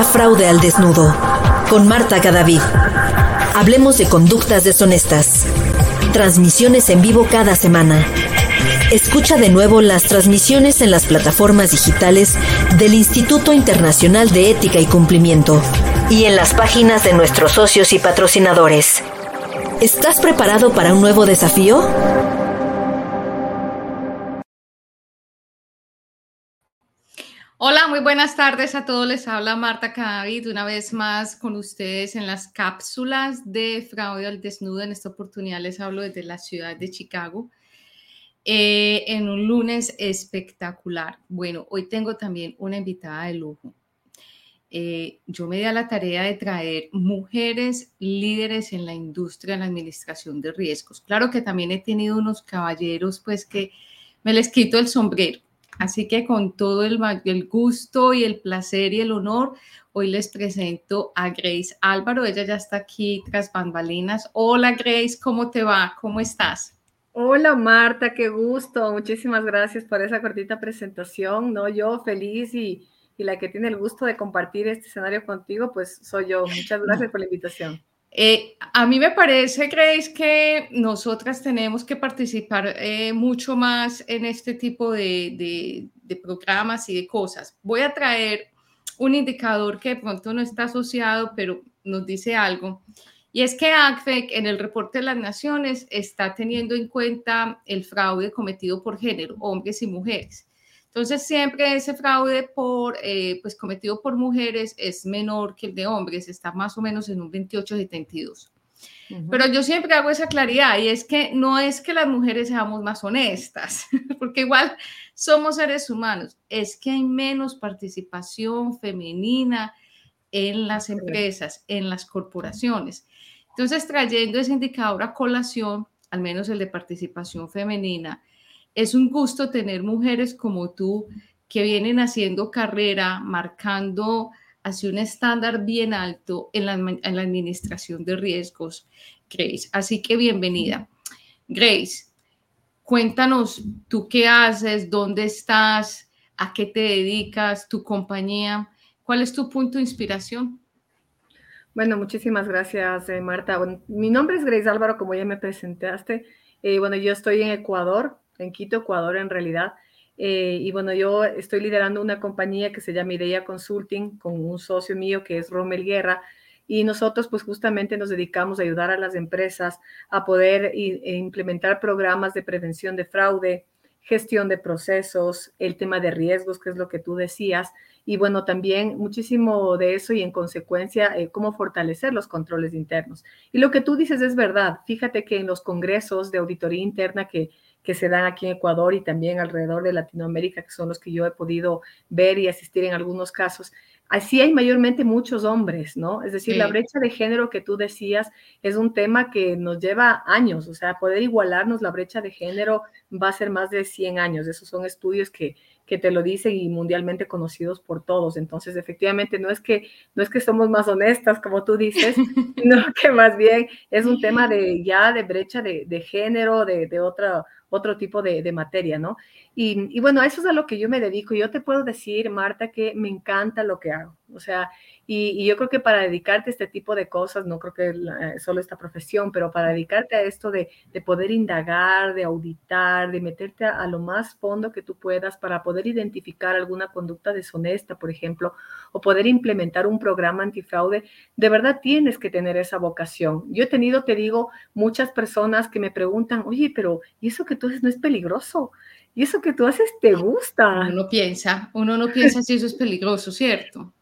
Fraude al Desnudo con Marta Gadavid. Hablemos de conductas deshonestas. Transmisiones en vivo cada semana. Escucha de nuevo las transmisiones en las plataformas digitales del Instituto Internacional de Ética y Cumplimiento y en las páginas de nuestros socios y patrocinadores. ¿Estás preparado para un nuevo desafío? Buenas tardes a todos. Les habla Marta Cadavid una vez más con ustedes en las cápsulas de Fraude al Desnudo. En esta oportunidad les hablo desde la ciudad de Chicago. Eh, en un lunes espectacular. Bueno, hoy tengo también una invitada de lujo. Eh, yo me di a la tarea de traer mujeres líderes en la industria de la administración de riesgos. Claro que también he tenido unos caballeros, pues que me les quito el sombrero Así que con todo el, gusto y el placer y el honor, hoy les presento a Grace Álvaro. Ella ya está aquí tras bambalinas. Hola Grace, ¿cómo te va? ¿Cómo estás? Hola Marta, qué gusto. Muchísimas gracias por esa cortita presentación. No, yo feliz y, y la que tiene el gusto de compartir este escenario contigo, pues soy yo. Muchas gracias por la invitación. Eh, a mí me parece, Grace, que nosotras tenemos que participar eh, mucho más en este tipo de, programas y de cosas. Voy a traer un indicador que de pronto no está asociado, pero nos dice algo. Y es que ACFEC en el reporte de las naciones está teniendo en cuenta el fraude cometido por género, hombres y mujeres. Entonces, siempre ese fraude por, eh, pues, cometido por mujeres es menor que el de hombres, está más o menos en un 28-72. Pero yo siempre hago esa claridad y es que no es que las mujeres seamos más honestas, porque igual somos seres humanos, es que hay menos participación femenina en las empresas, en las corporaciones. Entonces, trayendo ese indicador a colación, al menos el de participación femenina, es un gusto tener mujeres como tú que vienen haciendo carrera, marcando hacia un estándar bien alto en la, administración de riesgos, Grace. Así que bienvenida. Grace, cuéntanos tú qué haces, dónde estás, a qué te dedicas, tu compañía, cuál es tu punto de inspiración. Bueno, muchísimas gracias, eh, Marta. mi nombre es Grace Álvaro, como ya me presentaste. Eh, bueno, yo estoy en Ecuador, en Quito, Ecuador, en realidad. Eh, y bueno, yo estoy liderando una compañía que se llama Idea Consulting con un socio mío que es Rommel Guerra. Y nosotros pues justamente nos dedicamos a ayudar a las empresas a poder e implementar programas de prevención de fraude, gestión de procesos, el tema de riesgos, que es lo que tú decías, y bueno, también muchísimo de eso y en consecuencia eh, cómo fortalecer los controles internos. Y lo que tú dices es verdad. Fíjate que en los congresos de auditoría interna que que se dan aquí en Ecuador y también alrededor de Latinoamérica, que son los que yo he podido ver y asistir en algunos casos. Así hay mayormente muchos hombres, ¿no? Es decir, la brecha de género que tú decías es un tema que nos lleva años, o sea, poder igualarnos la brecha de género va a ser más de 100 años. Esos son estudios que, que te lo dicen y mundialmente conocidos por todos. Entonces, efectivamente, no es que, no es que somos más honestas, como tú dices, sino que más bien es un tema de ya de brecha de, de género, de, de otra otro tipo de, materia, ¿no? Y, bueno, eso es a lo que yo me dedico. Yo te puedo decir, Marta, que me encanta lo que hago. O sea, y, yo creo que para dedicarte a este tipo de cosas, no creo que eh, solo esta profesión, pero para dedicarte a esto de, poder indagar, de auditar, de meterte a, lo más fondo que tú puedas para poder identificar alguna conducta deshonesta, por ejemplo, o poder implementar un programa antifraude, de verdad tienes que tener esa vocación. Yo he tenido, te digo, muchas personas que me preguntan, oye, pero ¿y eso que tú haces no es peligroso? ¿Y eso que tú haces te gusta? Uno no piensa, uno no piensa si eso es peligroso, ¿cierto?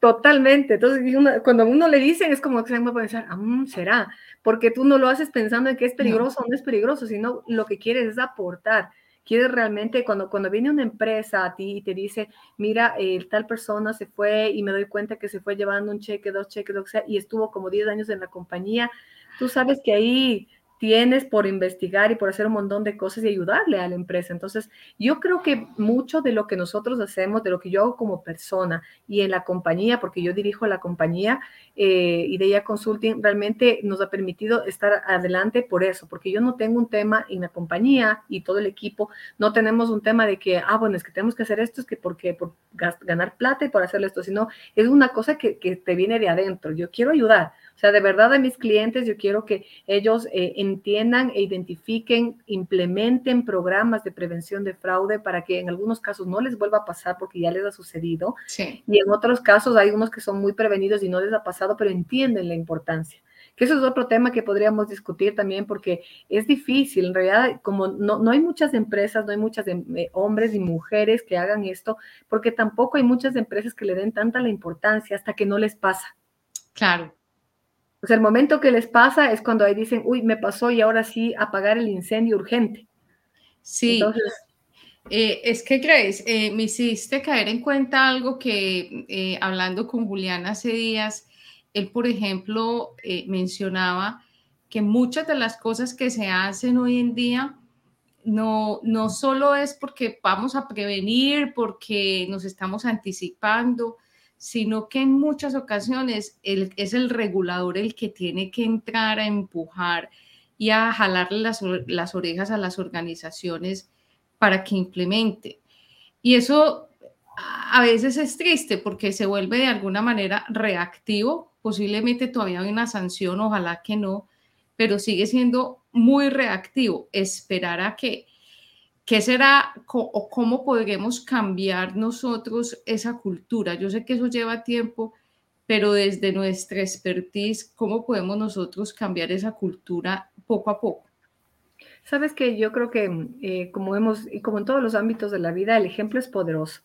Totalmente. Entonces, cuando a uno le dicen, es como que se va a pensar, ah, mm, será, porque tú no lo haces pensando en que es peligroso o no es peligroso, sino lo que quieres es aportar. Quieres realmente, cuando, cuando viene una empresa a ti y te dice, mira, eh, tal persona se fue y me doy cuenta que se fue llevando un cheque, dos cheques, lo que sea, y estuvo como 10 años en la compañía, tú sabes que ahí tienes por investigar y por hacer un montón de cosas y ayudarle a la empresa. Entonces, yo creo que mucho de lo que nosotros hacemos, de lo que yo hago como persona y en la compañía, porque yo dirijo la compañía eh, ella consulting, realmente nos ha permitido estar adelante por eso, porque yo no tengo un tema en la compañía y todo el equipo, no tenemos un tema de que, ah, bueno, es que tenemos que hacer esto, es que porque por ganar plata y por hacer esto, sino es una cosa que, que te viene de adentro. Yo quiero ayudar. O sea, de verdad a mis clientes yo quiero que ellos eh, entiendan e identifiquen, implementen programas de prevención de fraude para que en algunos casos no les vuelva a pasar porque ya les ha sucedido. Y en otros casos hay unos que son muy prevenidos y no les ha pasado, pero entienden la importancia. Que eso es otro tema que podríamos discutir también porque es difícil. En realidad, como no, no hay muchas empresas, no hay muchas em, eh, hombres y mujeres que hagan esto, porque tampoco hay muchas empresas que le den tanta la importancia hasta que no les pasa. Claro. O sea, el momento que les pasa es cuando ahí dicen, uy, me pasó y ahora sí apagar el incendio urgente. Sí. Eh, es que, Grace, eh, me hiciste caer en cuenta algo que eh, hablando con Julián hace días, él, por ejemplo, mencionaba que muchas de las cosas que se hacen hoy en día no, no solo es porque vamos a prevenir, porque nos estamos anticipando, sino que en muchas ocasiones es el regulador el que tiene que entrar a empujar y a jalarle las, orejas a las organizaciones para que implemente. Y eso a veces es triste porque se vuelve de alguna manera reactivo, posiblemente todavía hay una sanción, ojalá que no, pero sigue siendo muy reactivo, esperar a que ¿Qué será o cómo podremos cambiar nosotros esa cultura? Yo sé que eso lleva tiempo, pero desde nuestra expertise, ¿cómo podemos nosotros cambiar esa cultura poco a poco? Sabes que yo creo que eh, como hemos, y como en todos los ámbitos de la vida, el ejemplo es poderoso.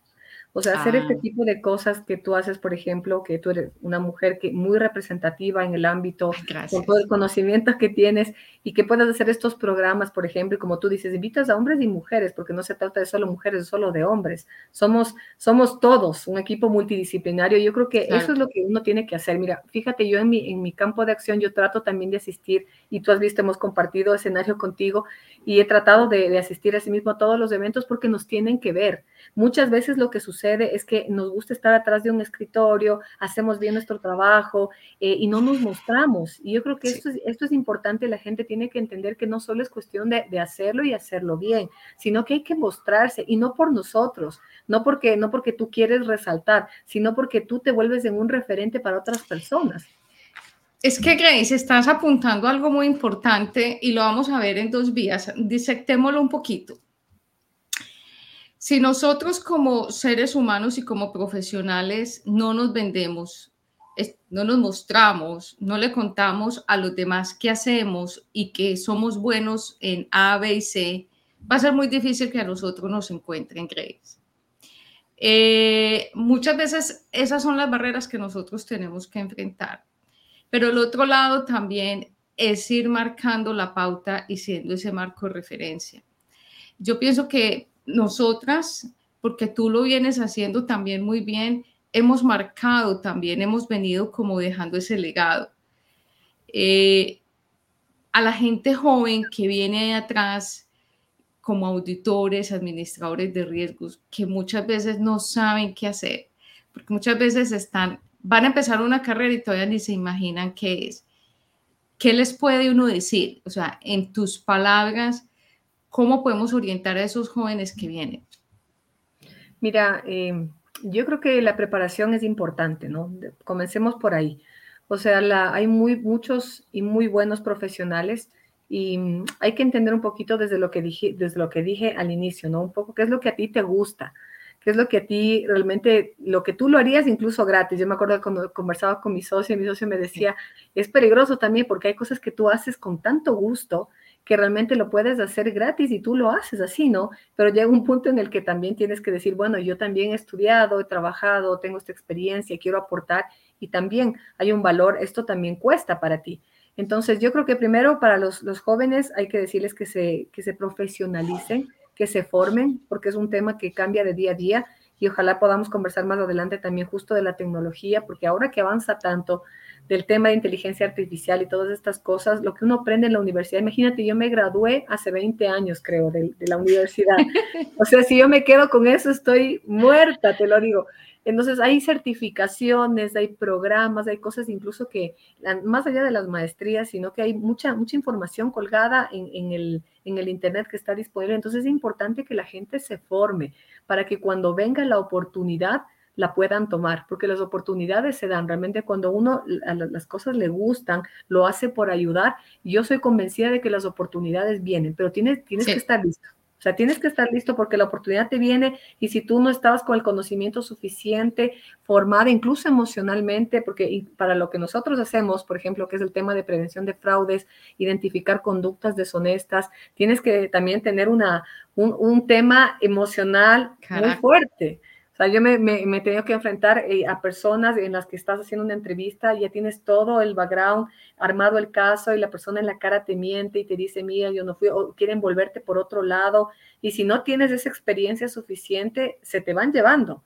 O sea, hacer este ah. tipo de cosas que tú haces, por ejemplo, que tú eres una mujer que muy representativa en el ámbito, con todo el conocimiento que tienes y que puedas hacer estos programas, por ejemplo, y como tú dices, invitas a hombres y mujeres, porque no se trata de solo mujeres, solo de hombres. Somos, somos todos un equipo multidisciplinario. Yo creo que eso es lo que uno tiene que hacer. Mira, fíjate, yo en mi, en mi campo de acción, yo trato también de asistir, y tú has visto, hemos compartido escenario contigo, y he tratado de, de asistir a sí mismo a todos los eventos porque nos tienen que ver. Muchas veces lo que sucede es que nos gusta estar atrás de un escritorio, hacemos bien nuestro trabajo eh, y no nos mostramos. Y yo creo que esto, es, esto es importante, la gente tiene que entender que no solo es cuestión de, hacerlo y hacerlo bien, sino que hay que mostrarse y no por nosotros, no porque, no porque tú quieres resaltar, sino porque tú te vuelves en un referente para otras personas. Es que Grace, estás apuntando algo muy importante y lo vamos a ver en dos vías. Disectémoslo un poquito. Si nosotros como seres humanos y como profesionales no nos vendemos, no nos mostramos, no le contamos a los demás qué hacemos y que somos buenos en A, B y C, va a ser muy difícil que a nosotros nos encuentren, Grace. Eh, muchas veces esas son las barreras que nosotros tenemos que enfrentar. Pero el otro lado también es ir marcando la pauta y siendo ese marco de referencia. Yo pienso que nosotras, porque tú lo vienes haciendo también muy bien, hemos marcado también, hemos venido como dejando ese legado. Eh, a la gente joven que viene atrás como auditores, administradores de riesgos, que muchas veces no saben qué hacer, porque muchas veces están, van a empezar una carrera y todavía ni se imaginan qué es. ¿Qué les puede uno decir? O sea, en tus palabras, ¿Cómo podemos orientar a esos jóvenes que vienen? Mira, em, yo creo que la preparación es importante, ¿no? Comencemos por ahí. O sea, hay muy, muchos y muy buenos profesionales y mm, hay que entender un poquito desde lo que dije, desde lo que dije al inicio, ¿no? Un poco qué es lo que a ti te gusta, qué es lo que a ti realmente, lo que tú lo harías incluso gratis. Yo me acuerdo cuando conversaba con mi socio, mi socio me decía, es peligroso también porque hay cosas que tú haces con tanto gusto que realmente lo puedes hacer gratis y tú lo haces así, ¿no? Pero llega un punto en el que también tienes que decir, bueno, yo también he estudiado, he trabajado, tengo esta experiencia, quiero aportar y también hay un valor, esto también cuesta para ti. Entonces, yo creo que primero para los, jóvenes hay que decirles que se, que se profesionalicen, que se formen, porque es un tema que cambia de día a día y ojalá podamos conversar más adelante también justo de la tecnología, porque ahora que avanza tanto del tema de inteligencia artificial y todas estas cosas, lo que uno aprende en la universidad, imagínate, yo me gradué hace 20 años, creo, de, de la universidad. O sea, si yo me quedo con eso, estoy muerta, te lo digo. Entonces hay certificaciones, hay programas, hay cosas incluso que, más allá de las maestrías, sino que hay mucha, mucha información colgada en, el, en el Internet que está disponible. Entonces es importante que la gente se forme para que cuando venga la oportunidad la puedan tomar, porque las oportunidades se dan realmente cuando uno a las cosas le gustan, lo hace por ayudar. Yo soy convencida de que las oportunidades vienen, pero tienes, tienes que estar listo. O sea, tienes que estar listo porque la oportunidad te viene y si tú no estabas con el conocimiento suficiente, formada incluso emocionalmente, porque para lo que nosotros hacemos, por ejemplo, que es el tema de prevención de fraudes, identificar conductas deshonestas, tienes que también tener una, un, un tema emocional muy fuerte yo me, me, he tenido que enfrentar eh, a personas en las que estás haciendo una entrevista, ya tienes todo el background, armado el caso y la persona en la cara te miente y te dice, mira, yo no fui, o quieren volverte por otro lado. Y si no tienes esa experiencia suficiente, se te van llevando.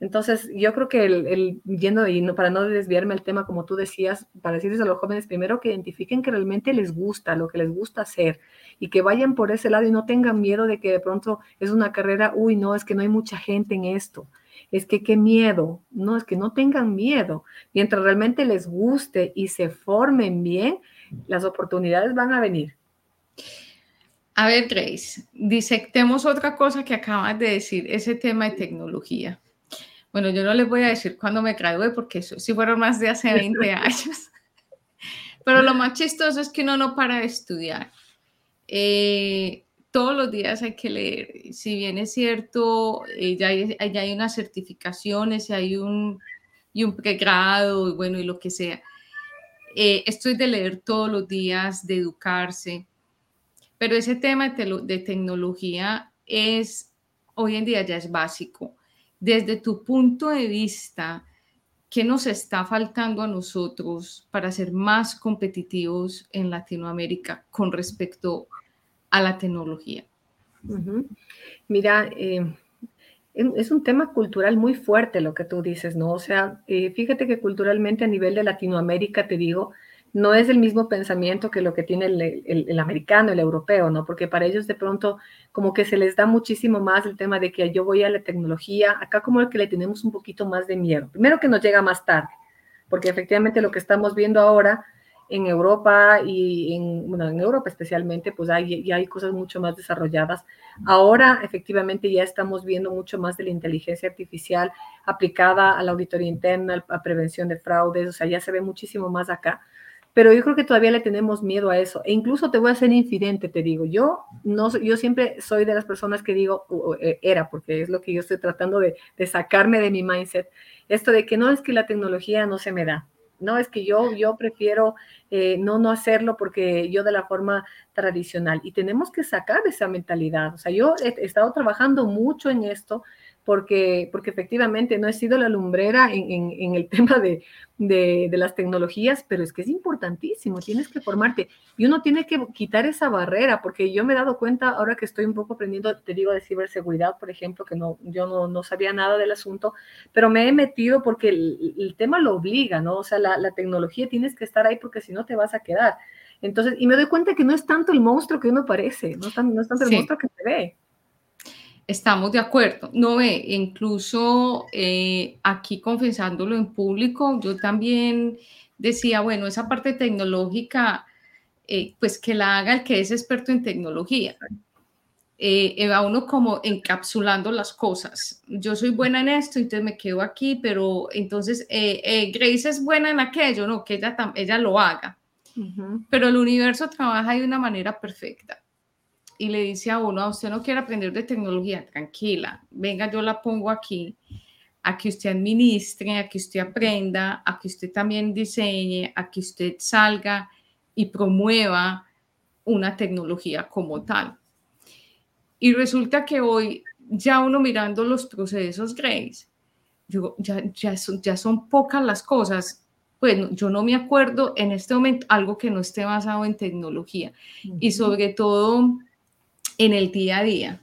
Entonces, yo creo que el, yendo y no, para no desviarme el tema, como tú decías, para decirles a los jóvenes primero que identifiquen que realmente les gusta, lo que les gusta hacer y que vayan por ese lado y no tengan miedo de que de pronto es una carrera, uy, no, es que no hay mucha gente en esto, es que qué miedo, no, es que no tengan miedo. Mientras realmente les guste y se formen bien, las oportunidades van a venir. A ver, Grace, disectemos otra cosa que acabas de decir, ese tema de tecnología. Bueno, yo no les voy a decir cuándo me gradué porque eso sí fueron más de hace 20 años. Pero lo más chistoso es que uno no para de estudiar. Eh, todos los días hay que leer. Si bien es cierto, eh, ya, hay, ya, hay, unas certificaciones, y hay un, y un pregrado, y bueno, y lo que sea. Eh, estoy de leer todos los días, de educarse. Pero ese tema de, de tecnología es, hoy en día ya es básico desde tu punto de vista, ¿qué nos está faltando a nosotros para ser más competitivos en Latinoamérica con respecto a la tecnología? Mira, eh, es un tema cultural muy fuerte lo que tú dices, ¿no? O sea, eh, fíjate que culturalmente a nivel de Latinoamérica, te digo, no es el mismo pensamiento que lo que tiene el, americano, el europeo, ¿no? Porque para ellos de pronto como que se les da muchísimo más el tema de que yo voy a la tecnología, acá como el que le tenemos un poquito más de miedo. Primero que nos llega más tarde, porque efectivamente lo que estamos viendo ahora en Europa y en, bueno, en Europa especialmente, pues hay, ya hay cosas mucho más desarrolladas. Ahora efectivamente ya estamos viendo mucho más de la inteligencia artificial aplicada a la auditoría interna, a prevención de fraudes, o sea, ya se ve muchísimo más acá pero yo creo que todavía le tenemos miedo a eso. E incluso te voy a ser infidente, te digo. Yo, no, yo siempre soy de las personas que digo, eh, era, porque es lo que yo estoy tratando de, sacarme de mi mindset, esto de que no es que la tecnología no se me da. No, es que yo, yo prefiero eh, no, no hacerlo porque yo de la forma tradicional. Y tenemos que sacar esa mentalidad. O sea, yo he estado trabajando mucho en esto porque, porque efectivamente no he sido la lumbrera en, el tema de, las tecnologías, pero es que es importantísimo, tienes que formarte y uno tiene que quitar esa barrera, porque yo me he dado cuenta ahora que estoy un poco aprendiendo, te digo, de ciberseguridad, por ejemplo, que no, yo no, sabía nada del asunto, pero me he metido porque el, tema lo obliga, ¿no? O sea, la, tecnología tienes que estar ahí porque si no te vas a quedar. Entonces, y me doy cuenta que no es tanto el monstruo que uno parece, no, no es tanto el monstruo que se ve. Estamos de acuerdo. No ve, incluso eh, aquí confesándolo en público, yo también decía, bueno, esa parte tecnológica, eh, pues que la haga el que es experto en tecnología. Eh, va uno como encapsulando las cosas. Yo soy buena en esto, entonces me quedo aquí, pero entonces Grace es buena en aquello, no, que ella, ella lo haga. Pero el universo trabaja de una manera perfecta y le dice a uno, usted no quiere aprender de tecnología, tranquila, venga, yo la pongo aquí, a que usted administre, a que usted aprenda, a que usted también diseñe, a que usted salga y promueva una tecnología como tal. Y resulta que hoy, ya uno mirando los procesos Grace, yo, ya, ya, son, ya son pocas las cosas. Bueno, yo no me acuerdo en este momento algo que no esté basado en tecnología. Y sobre todo en el día a día.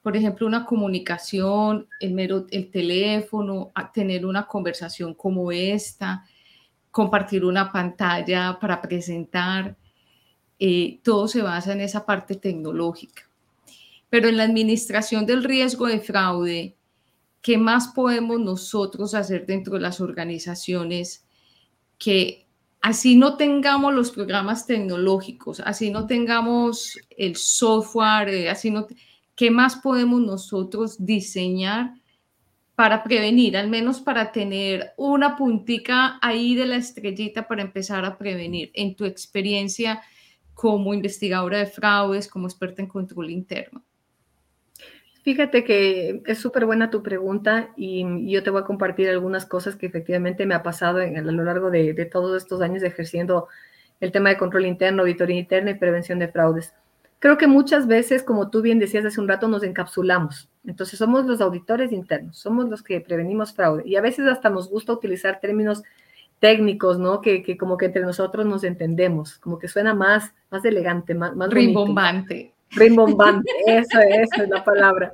por ejemplo, una comunicación, el, mero, el teléfono, tener una conversación como esta, compartir una pantalla para presentar, eh, todo se basa en esa parte tecnológica. Pero en la administración del riesgo de fraude, ¿qué más podemos nosotros hacer dentro de las organizaciones que así no tengamos los programas tecnológicos, así no tengamos el software, eh, así no, ¿qué más podemos nosotros diseñar para prevenir, al menos para tener una puntica ahí de la estrellita para empezar a prevenir en tu experiencia como investigadora de fraudes, como experta en control interno? Fíjate que es súper buena tu pregunta y yo te voy a compartir algunas cosas que efectivamente me ha pasado a lo largo de, todos estos años ejerciendo el tema de control interno, auditoría interna y prevención de fraudes. Creo que muchas veces, como tú bien decías hace un rato, nos encapsulamos. Entonces somos los auditores internos, somos los que prevenimos fraude y a veces hasta nos gusta utilizar términos técnicos, ¿no? Que, que, como que entre nosotros nos entendemos, como que suena más, más elegante, más, más rimbombante. Rimbombante, eso, eso es la palabra.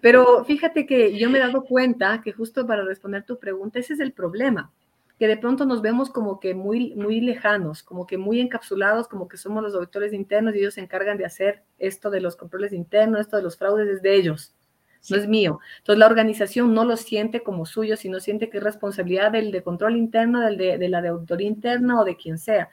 Pero fíjate que yo me he dado cuenta que justo para responder tu pregunta, ese es el problema, que de pronto nos vemos como que muy, muy lejanos, como que muy encapsulados, como que somos los auditores internos y ellos se encargan de hacer esto de los controles internos, esto de los fraudes es de ellos no es mío. Entonces la organización no lo siente como suyo, sino siente que es responsabilidad del de control interno, del de, la de auditoría interna o de quien sea.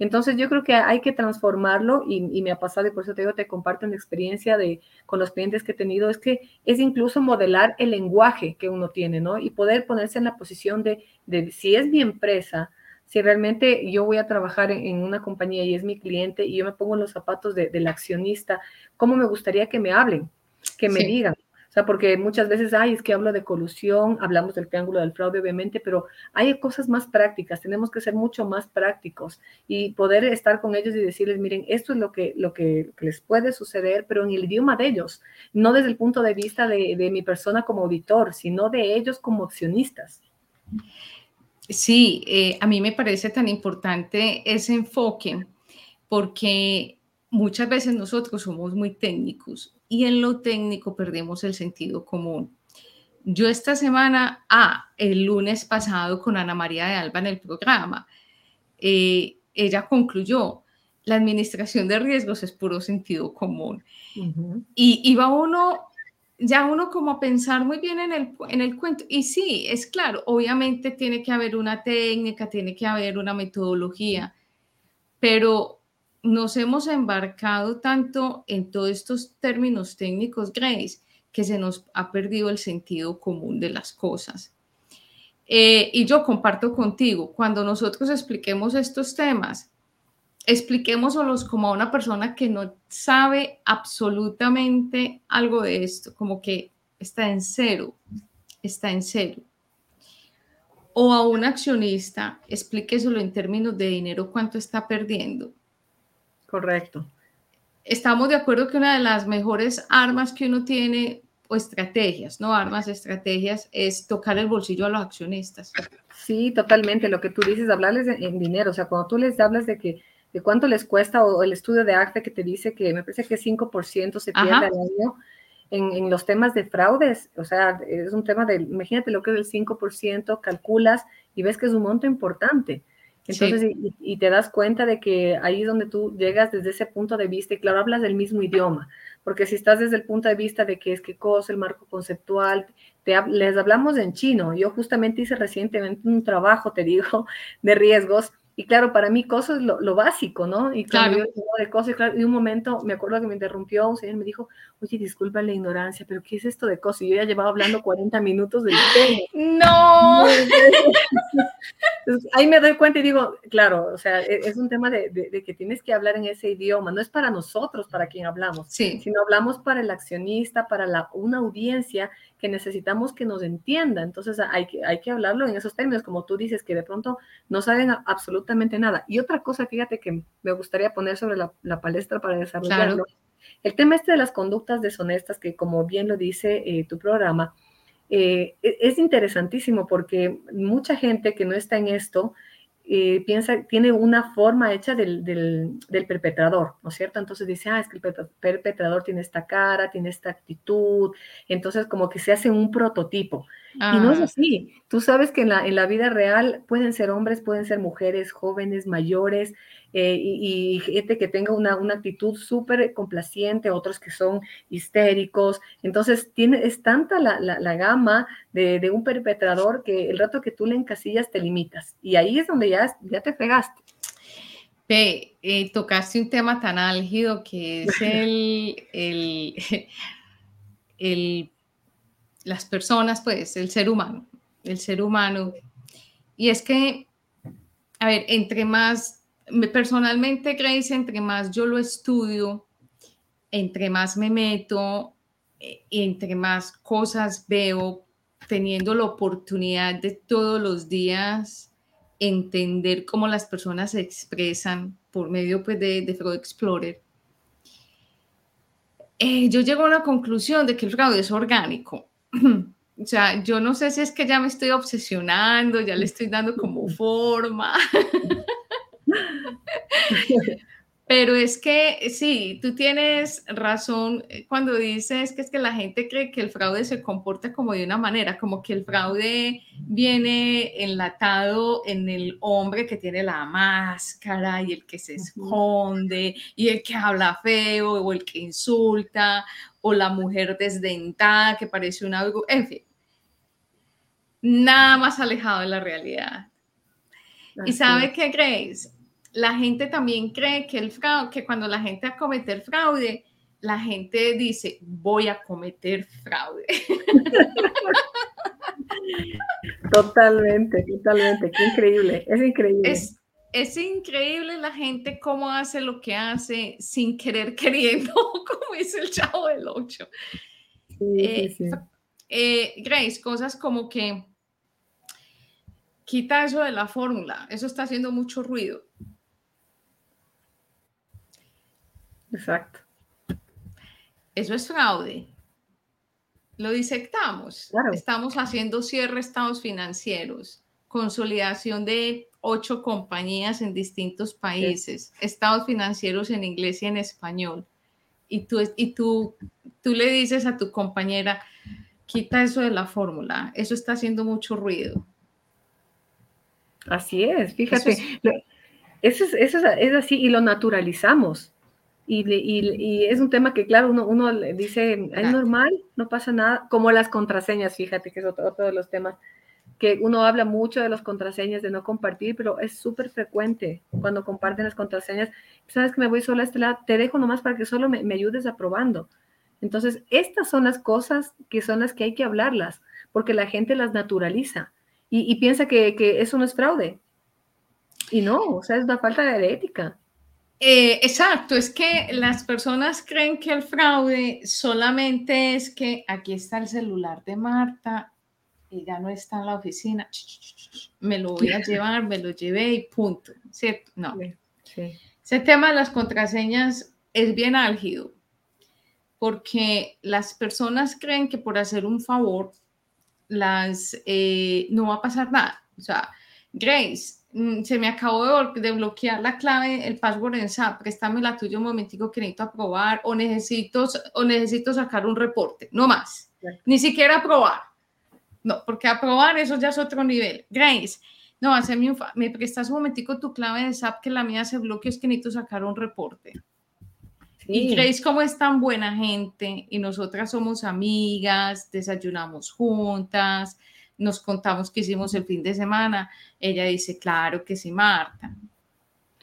Entonces yo creo que hay que transformarlo y, me ha pasado y por eso te digo, te comparto una experiencia de, con los clientes que he tenido, es que es incluso modelar el lenguaje que uno tiene, ¿no? Y poder ponerse en la posición de, de si es mi empresa, si realmente yo voy a trabajar en, una compañía y es mi cliente y yo me pongo en los zapatos del accionista, ¿cómo me gustaría que me hablen? Que me digan, sea, porque muchas veces, ay, es que hablo de colusión, hablamos del triángulo del fraude, obviamente, pero hay cosas más prácticas, tenemos que ser mucho más prácticos y poder estar con ellos y decirles, miren, esto es lo que, lo que les puede suceder, pero en el idioma de ellos, no desde el punto de vista de, de mi persona como auditor, sino de ellos como accionistas. Sí, eh, a mí me parece tan importante ese enfoque porque muchas veces nosotros somos muy técnicos y en lo técnico perdemos el sentido común. Yo esta semana, ah, el lunes pasado con Ana María de Alba en el programa, eh, ella concluyó, la administración de riesgos es puro sentido común. Y iba uno, ya uno como a pensar muy bien en el, en el cuento. Y sí, es claro, obviamente tiene que haber una técnica, tiene que haber una metodología, pero nos hemos embarcado tanto en todos estos términos técnicos, Grace, que se nos ha perdido el sentido común de las cosas. Eh, y yo comparto contigo, cuando nosotros expliquemos estos temas, expliquémoslos como a una persona que no sabe absolutamente algo de esto, como que está en cero, está en cero. O a un accionista, explíqueselo en términos de dinero, cuánto está perdiendo Correcto. Estamos de acuerdo que una de las mejores armas que uno tiene, o estrategias, no armas, estrategias, es tocar el bolsillo a los accionistas. Sí, totalmente. Lo que tú dices, hablarles en dinero. O sea, cuando tú les hablas de que de cuánto les cuesta, o el estudio de ACTA que te dice que me parece que 5% se pierde al año en, en, los temas de fraudes. O sea, es un tema de, imagínate lo que es el 5%, calculas y ves que es un monto importante. Entonces, y, te das cuenta de que ahí es donde tú llegas desde ese punto de vista, y claro, hablas del mismo idioma, porque si estás desde el punto de vista de qué es qué cosa, el marco conceptual, te, les hablamos en chino. Yo justamente hice recientemente un trabajo, te digo, de riesgos y claro, para mí COSO es lo, básico, ¿no? Y claro, yo de COSO, y, claro, y un momento me acuerdo que me interrumpió un señor me dijo, oye, disculpa la ignorancia, pero ¿qué es esto de COSO? Y yo ya llevaba hablando 40 minutos del tema. ¡No! ahí me doy cuenta y digo, claro, o sea, e, es un tema de, de, que tienes que hablar en ese idioma, no es para nosotros, para quien hablamos, sí. sino hablamos para el accionista, para la, una audiencia que necesitamos que nos entienda. Entonces hay que, hay que hablarlo en esos términos, como tú dices, que de pronto no saben absolutamente nada. Y otra cosa, fíjate que me gustaría poner sobre la, palestra para desarrollarlo. El tema este de las conductas deshonestas, que como bien lo dice eh, tu programa, eh, e, es interesantísimo porque mucha gente que no está en esto eh, piensa, tiene una forma hecha del, del, perpetrador, ¿no es cierto? Entonces dice, ah, es que el perpetrador tiene esta cara, tiene esta actitud, entonces como que se hace un prototipo. Y no es ah. así. Tú sabes que en la, en la vida real pueden ser hombres, pueden ser mujeres, jóvenes, mayores, eh, y, gente que tenga una, una actitud súper complaciente, otros que son histéricos. Entonces, tiene, es tanta la, la, gama de, de, un perpetrador que el rato que tú le encasillas te limitas. Y ahí es donde ya, ya te fregaste. Pe, eh, tocaste un tema tan álgido que es el, el, el, las personas, pues, el ser humano, el ser humano. Y es que, a ver, entre más personalmente, Grace, entre más yo lo estudio, entre más me meto, eh, entre más cosas veo, teniendo la oportunidad de todos los días entender cómo las personas se expresan por medio pues, de, de Freud Explorer, eh, yo llego a una conclusión de que el fraude es orgánico. o sea, yo no sé si es que ya me estoy obsesionando, ya le estoy dando como forma. Pero es que sí, tú tienes razón eh, cuando dices que es que la gente cree que el fraude se comporta como de una manera, como que el fraude viene enlatado en el hombre que tiene la máscara y el que se esconde y el que habla feo o el que insulta o la mujer desdentada que parece un algo, en fin, nada más alejado de la realidad. ¿Y sabe qué, Grace? la gente también cree que, el fraude, que cuando la gente a cometer fraude, la gente dice, voy a cometer fraude. Totalmente, totalmente, qué increíble, es increíble. Es, increíble la gente cómo hace lo que hace sin querer queriendo, como dice el chavo del 8. Eh, eh, Grace, cosas como que quita eso de la fórmula, eso está haciendo mucho ruido. Exacto. Eso es fraude. Lo disectamos. Estamos haciendo cierre estados financieros, consolidación de ocho compañías en distintos países, estados financieros en inglés y en español. Y tú, y tú, tú le dices a tu compañera, quita eso de la fórmula, eso está haciendo mucho ruido. Así es, fíjate, eso es, es así y lo naturalizamos. Y, es un tema que, claro, uno, uno dice, es normal, no pasa nada, como las contraseñas, fíjate que es otro, de los temas, que uno habla mucho de las contraseñas, de no compartir, pero es súper frecuente cuando comparten las contraseñas, sabes que me voy sola a este lado, te dejo nomás para que solo me, ayudes aprobando. Entonces, estas son las cosas que son las que hay que hablarlas, porque la gente las naturaliza y, piensa que, que, eso no es fraude. Y no, o sea, es una falta de ética. Eh, exacto, es que las personas creen que el fraude solamente es que aquí está el celular de Marta y ya no está en la oficina, me lo voy a llevar, me lo llevé y punto, ¿cierto? No. Ese tema de las contraseñas es bien álgido porque las personas creen que por hacer un favor las eh, no va a pasar nada. O sea, Grace, Mm, se me acabó de, bloquear la clave, el password en SAP, préstame la tuya un momentico que necesito aprobar o necesito, o necesito sacar un reporte, no más, ni siquiera aprobar. No, porque aprobar eso ya es otro nivel. Grace, no, un me prestas un momentico tu clave de SAP que la mía se bloqueó, es que necesito sacar un reporte. Y Grace, como es tan buena gente y nosotras somos amigas, desayunamos juntas, nos contamos que hicimos el fin de semana. Ella dice, claro que sí, Marta.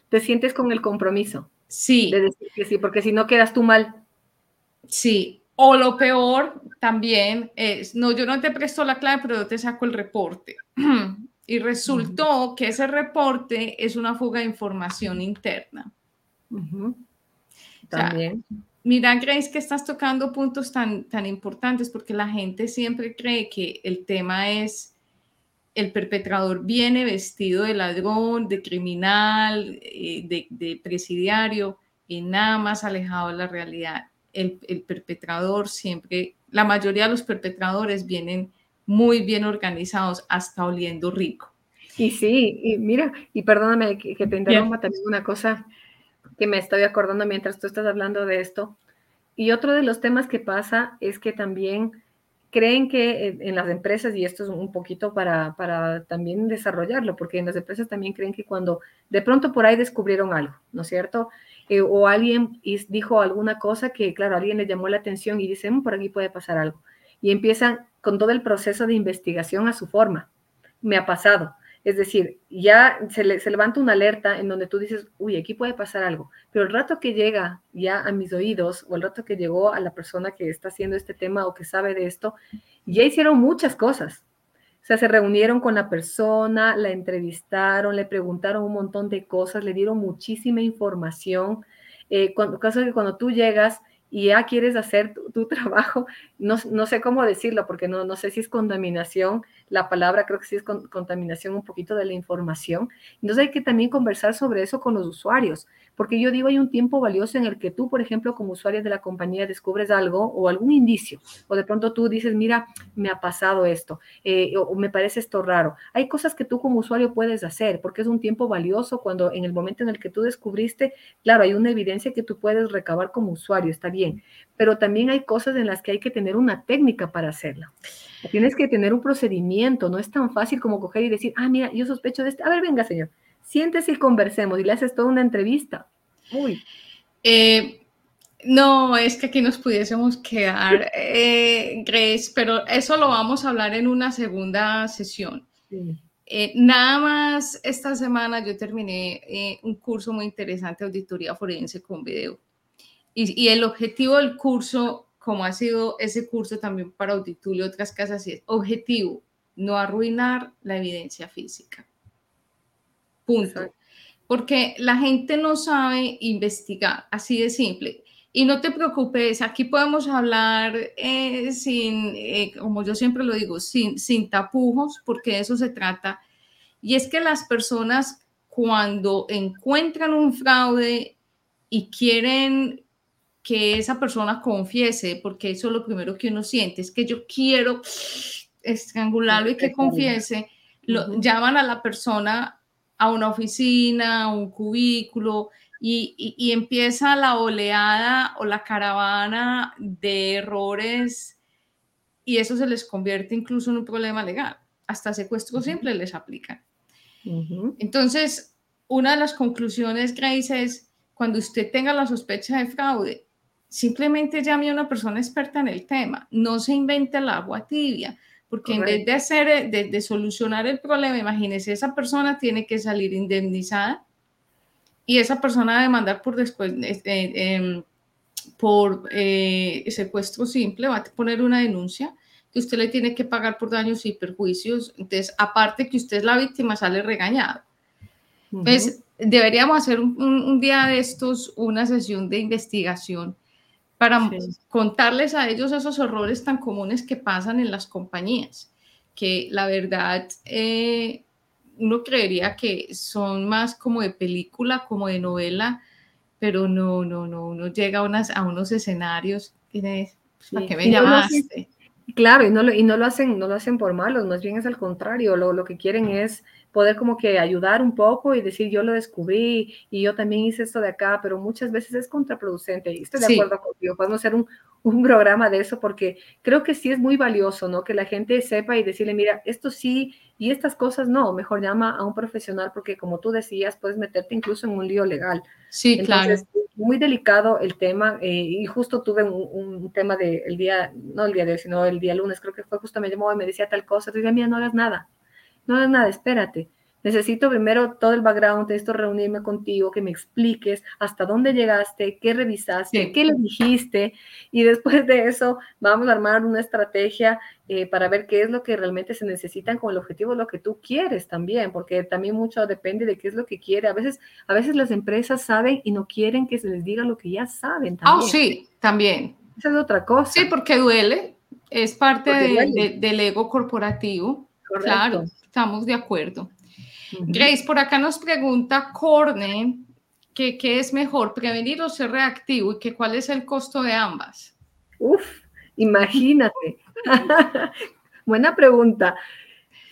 ¿Te sientes con el compromiso? Sí. De decir que sí, porque si no quedas tú mal. Sí. O lo peor también es, no, yo no te presto la clave, pero yo te saco el reporte. y resultó que ese reporte es una fuga de información interna. También. Mira, Grace, que estás tocando puntos tan, tan importantes porque la gente siempre cree que el tema es el perpetrador viene vestido de ladrón, de criminal, eh, de, presidiario y nada más alejado de la realidad. El, el, perpetrador siempre, la mayoría de los perpetradores vienen muy bien organizados, hasta oliendo rico. Y sí, y mira, y perdóname que, te interrumpa también una cosa que me estoy acordando mientras tú estás hablando de esto. Y otro de los temas que pasa es que también creen que en las empresas, y esto es un poquito para, para también desarrollarlo, porque en las empresas también creen que cuando de pronto por ahí descubrieron algo, ¿no es cierto? Eh, o alguien dijo alguna cosa que, claro, alguien le llamó la atención y dicen, mm, por aquí puede pasar algo. Y empiezan con todo el proceso de investigación a su forma. Me ha pasado. Es decir, ya se, levanta una alerta en donde tú dices, uy, aquí puede pasar algo, pero el rato que llega ya a mis oídos o el rato que llegó a la persona que está haciendo este tema o que sabe de esto, ya hicieron muchas cosas. O sea, se reunieron con la persona, la entrevistaron, le preguntaron un montón de cosas, le dieron muchísima información. Eh, cuando, caso que cuando tú llegas y ya quieres hacer tu, trabajo, no, no, sé cómo decirlo, porque no, no sé si es contaminación, la palabra, creo que sí es contaminación un poquito de la información. Entonces hay que también conversar sobre eso con los usuarios, porque yo digo, hay un tiempo valioso en el que tú, por ejemplo, como usuario de la compañía, descubres algo o algún indicio, o de pronto tú dices, mira, me ha pasado esto, eh, o, me parece esto raro. Hay cosas que tú como usuario puedes hacer, porque es un tiempo valioso cuando en el momento en el que tú descubriste, claro, hay una evidencia que tú puedes recabar como usuario, está bien, pero también hay cosas en las que hay que tener una técnica para hacerla. Tienes que tener un procedimiento, no es tan fácil como coger y decir, ah, mira, yo sospecho de este. A ver, venga, señor, siéntese y conversemos y le haces toda una entrevista. Uy. Eh, no, es que aquí nos pudiésemos quedar, eh, Grace, pero eso lo vamos a hablar en una segunda sesión. Eh, nada más esta semana yo terminé un curso muy interesante, auditoría forense con video. Y, y el objetivo del curso como ha sido ese curso también para Auditulio y otras casas, y es objetivo, no arruinar la evidencia física. Punto. Porque la gente no sabe investigar, así de simple. Y no te preocupes, aquí podemos hablar eh, sin, eh, como yo siempre lo digo, sin, sin tapujos, porque de eso se trata. Y es que las personas cuando encuentran un fraude y quieren que esa persona confiese, porque eso es lo primero que uno siente, es que yo quiero estrangularlo y que confiese, lo, llaman a la persona a una oficina, a un cubículo, y, y, empieza la oleada o la caravana de errores y eso se les convierte incluso en un problema legal. Hasta secuestro simple les aplican. Entonces, una de las conclusiones, Grace, es cuando usted tenga la sospecha de fraude, simplemente llame a una persona experta en el tema, no se invente el agua tibia, porque en vez de hacer, de, solucionar el problema, imagínese, esa persona tiene que salir indemnizada y esa persona demandar por después, este, em, por eh, secuestro simple, va a poner una denuncia que usted le tiene que pagar por daños y perjuicios. Entonces, aparte que usted es la víctima, sale regañado. Entonces, deberíamos hacer un, día de estos una sesión de investigación para contarles a ellos esos errores tan comunes que pasan en las compañías, que la verdad eh, uno creería que son más como de película, como de novela, pero no, no, no, uno llega a, unas, a unos escenarios y pues, ¿para qué me llamaste? claro, y no, lo, y no lo hacen, no lo hacen por malos, más bien es al contrario, lo, lo que quieren es poder como que ayudar un poco y decir yo lo descubrí y yo también hice esto de acá, pero muchas veces es contraproducente y estoy de acuerdo contigo, podemos hacer un, un, programa de eso porque creo que sí es muy valioso, ¿no? Que la gente sepa y decirle, mira, esto sí y estas cosas no, mejor llama a un profesional porque como tú decías, puedes meterte incluso en un lío legal. Sí, Entonces, claro. Muy delicado el tema eh, y justo tuve un, un tema del el día, no el día de hoy, sino el día lunes, creo que fue justo me llamó y me decía tal cosa, te mira, no hagas nada no es nada, espérate. Necesito primero todo el background, esto reunirme contigo, que me expliques hasta dónde llegaste, qué revisaste, qué le dijiste, y después de eso vamos a armar una estrategia eh, para ver qué es lo que realmente se necesita con el objetivo de lo que tú quieres también, porque también mucho depende de qué es lo que quiere. A veces, a veces las empresas saben y no quieren que se les diga lo que ya saben. Ah, también. Oh, sí, también. Esa es otra cosa. Sí, porque duele, es parte del ego corporativo. Claro. Estamos de acuerdo. Grace, por acá nos pregunta Corne que qué es mejor, prevenir o ser reactivo y que cuál es el costo de ambas. Uf, imagínate. Buena pregunta.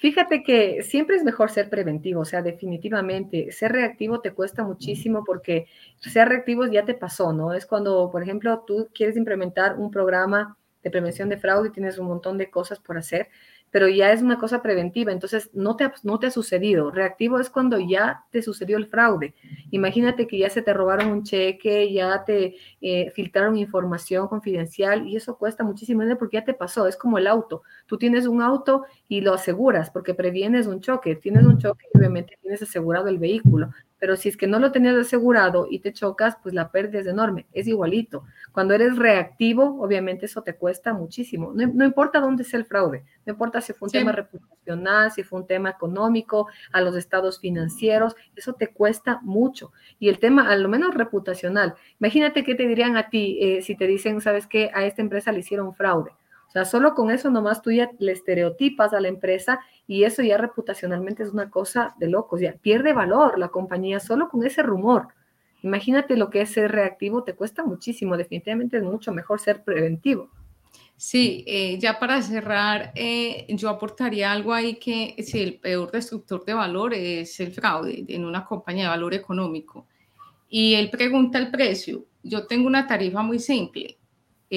Fíjate que siempre es mejor ser preventivo, o sea, definitivamente, ser reactivo te cuesta muchísimo porque ser reactivo ya te pasó, ¿no? Es cuando, por ejemplo, tú quieres implementar un programa de prevención de fraude y tienes un montón de cosas por hacer pero ya es una cosa preventiva, entonces no te, no te ha sucedido. Reactivo es cuando ya te sucedió el fraude. Imagínate que ya se te robaron un cheque, ya te eh, filtraron información confidencial y eso cuesta muchísimo dinero porque ya te pasó. Es como el auto. Tú tienes un auto y lo aseguras porque previenes un choque. Tienes un choque y obviamente tienes asegurado el vehículo. Pero si es que no lo tenías asegurado y te chocas, pues la pérdida es enorme. Es igualito. Cuando eres reactivo, obviamente eso te cuesta muchísimo. No, importa dónde sea el fraude, no importa si fue un tema reputacional, si fue un tema económico, a los estados financieros, eso te cuesta mucho. Y el tema, a lo menos reputacional, imagínate qué te dirían a ti eh, si te dicen, sabes qué, a esta empresa le hicieron fraude sea, solo con eso nomás tú ya le estereotipas a la empresa y eso ya reputacionalmente es una cosa de locos, ya pierde valor la compañía solo con ese rumor. Imagínate lo que es ser reactivo, te cuesta muchísimo, definitivamente es mucho mejor ser preventivo. Sí, eh, ya para cerrar, eh, yo aportaría algo ahí que si el peor destructor de valor es el fraude en una compañía de valor económico. Y él pregunta el precio. Yo tengo una tarifa muy simple.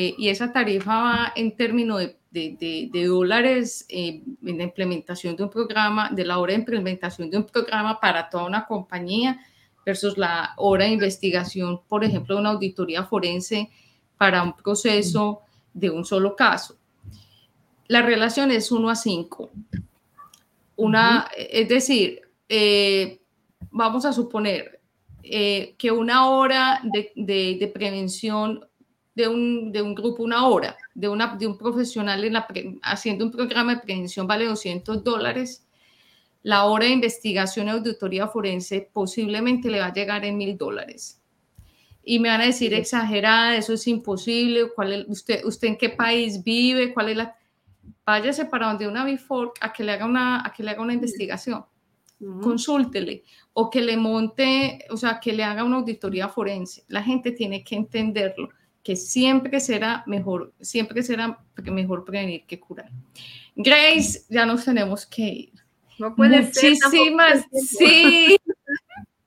Eh, y esa tarifa va en términos de, de, dólares eh, en la implementación de un programa, de la hora de implementación de un programa para toda una compañía versus la hora de investigación, por ejemplo, de una auditoría forense para un proceso de un solo caso. La relación es 1 a 5. Una, Es decir, eh, vamos a suponer que una hora de, de prevención de un, de un grupo una hora, de, una, de un profesional en la haciendo un programa de prevención vale 200 dólares, la hora de investigación y auditoría forense posiblemente le va a llegar en mil dólares. Y me van a decir exagerada, eso es imposible, ¿cuál es, usted, usted en qué país vive, cuál es la... Váyase para donde una Before a que le haga una, a que le haga una investigación. Consúltele. O que le monte, o sea, que le haga una auditoría forense. La gente tiene que entenderlo que siempre será mejor, siempre será mejor prevenir que curar. Grace, ya nos tenemos que ir. No puede Muchísimas, sí.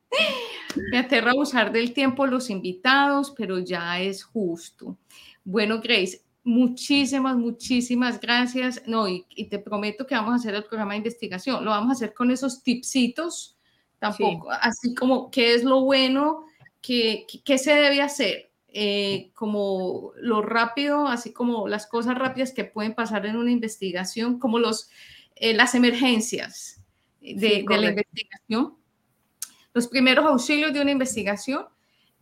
Me aterra usar del tiempo los invitados, pero ya es justo. Bueno, Grace, muchísimas, muchísimas gracias. No, y, te prometo que vamos a hacer el programa de investigación. Lo vamos a hacer con esos tipsitos, tampoco, así como qué es lo bueno, qué, qué se debe hacer eh, como lo rápido, así como las cosas rápidas que pueden pasar en una investigación, como los, eh, las emergencias de, la investigación, los primeros auxilios de una investigación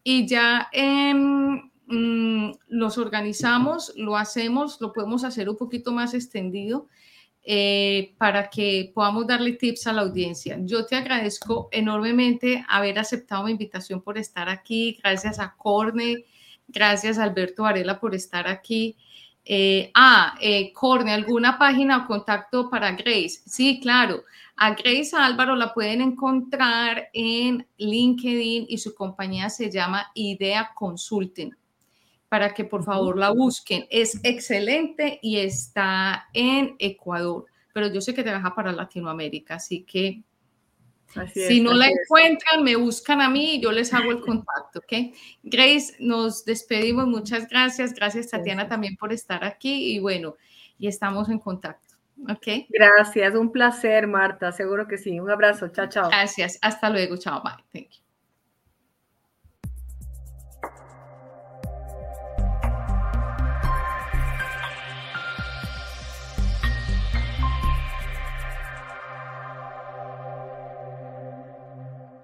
y ya mm, los organizamos, lo hacemos, lo podemos hacer un poquito más extendido. Eh, para que podamos darle tips a la audiencia. Yo te agradezco enormemente haber aceptado mi invitación por estar aquí. Gracias a Corne, Gracias, Alberto Varela, por estar aquí. Eh, ah, eh, Corne, ¿alguna página o contacto para Grace? Sí, claro. A Grace Álvaro la pueden encontrar en LinkedIn y su compañía se llama Idea Consulting para que por favor la busquen. Es excelente y está en Ecuador, pero yo sé que trabaja para Latinoamérica, así que si no la encuentran, me buscan a mí y yo les hago el contacto, ¿ok? Grace, nos despedimos. Muchas gracias. Gracias, Tatiana, también por estar aquí y bueno, y estamos en contacto, ¿ok? Gracias, un placer, Marta. Seguro que sí. Un abrazo. Chao, chao. Gracias. Hasta luego. Chao. Bye. Thank you.